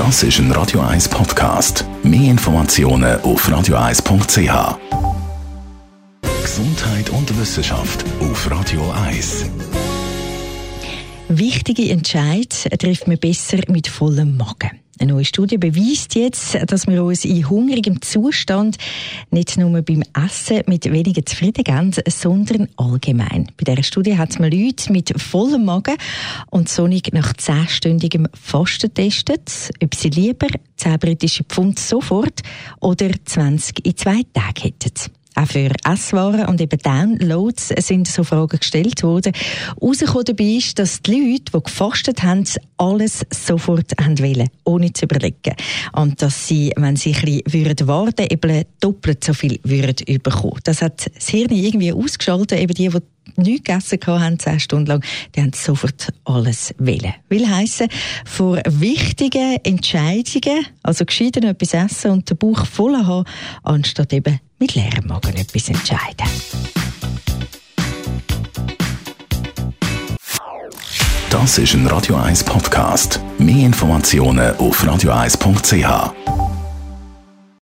Das ist ein Radio 1 Podcast. Mehr Informationen auf radio1.ch. Gesundheit und Wissenschaft auf Radio 1. Wichtige Entscheid trifft man besser mit vollem Magen. Eine neue Studie beweist jetzt, dass wir uns in hungrigem Zustand nicht nur beim Essen mit weniger zufrieden geben, sondern allgemein. Bei dieser Studie hat man Leute mit vollem Magen und so nicht nach zehnstündigem Fasten getestet, ob sie lieber 10 britische Pfund sofort oder 20 in zwei Tagen hätten. Auch für Esswaren und eben Downloads sind so Fragen gestellt worden. Rausgekommen dabei ist, dass die Leute, die gefastet haben, alles sofort haben wollen, ohne zu überlegen. Und dass sie, wenn sie ein bisschen warten, eben doppelt so viel würden bekommen. Das hat das Hirn irgendwie ausgeschaltet, eben die, die nichts gegessen haben, zehn Stunden lang, die haben sofort alles wählen. Will heissen, vor wichtigen Entscheidungen, also gescheiden etwas essen und den Bauch voll haben, anstatt eben mit leerem Magen etwas entscheiden. Das ist ein Radio 1 Podcast. Mehr Informationen auf radio1.ch.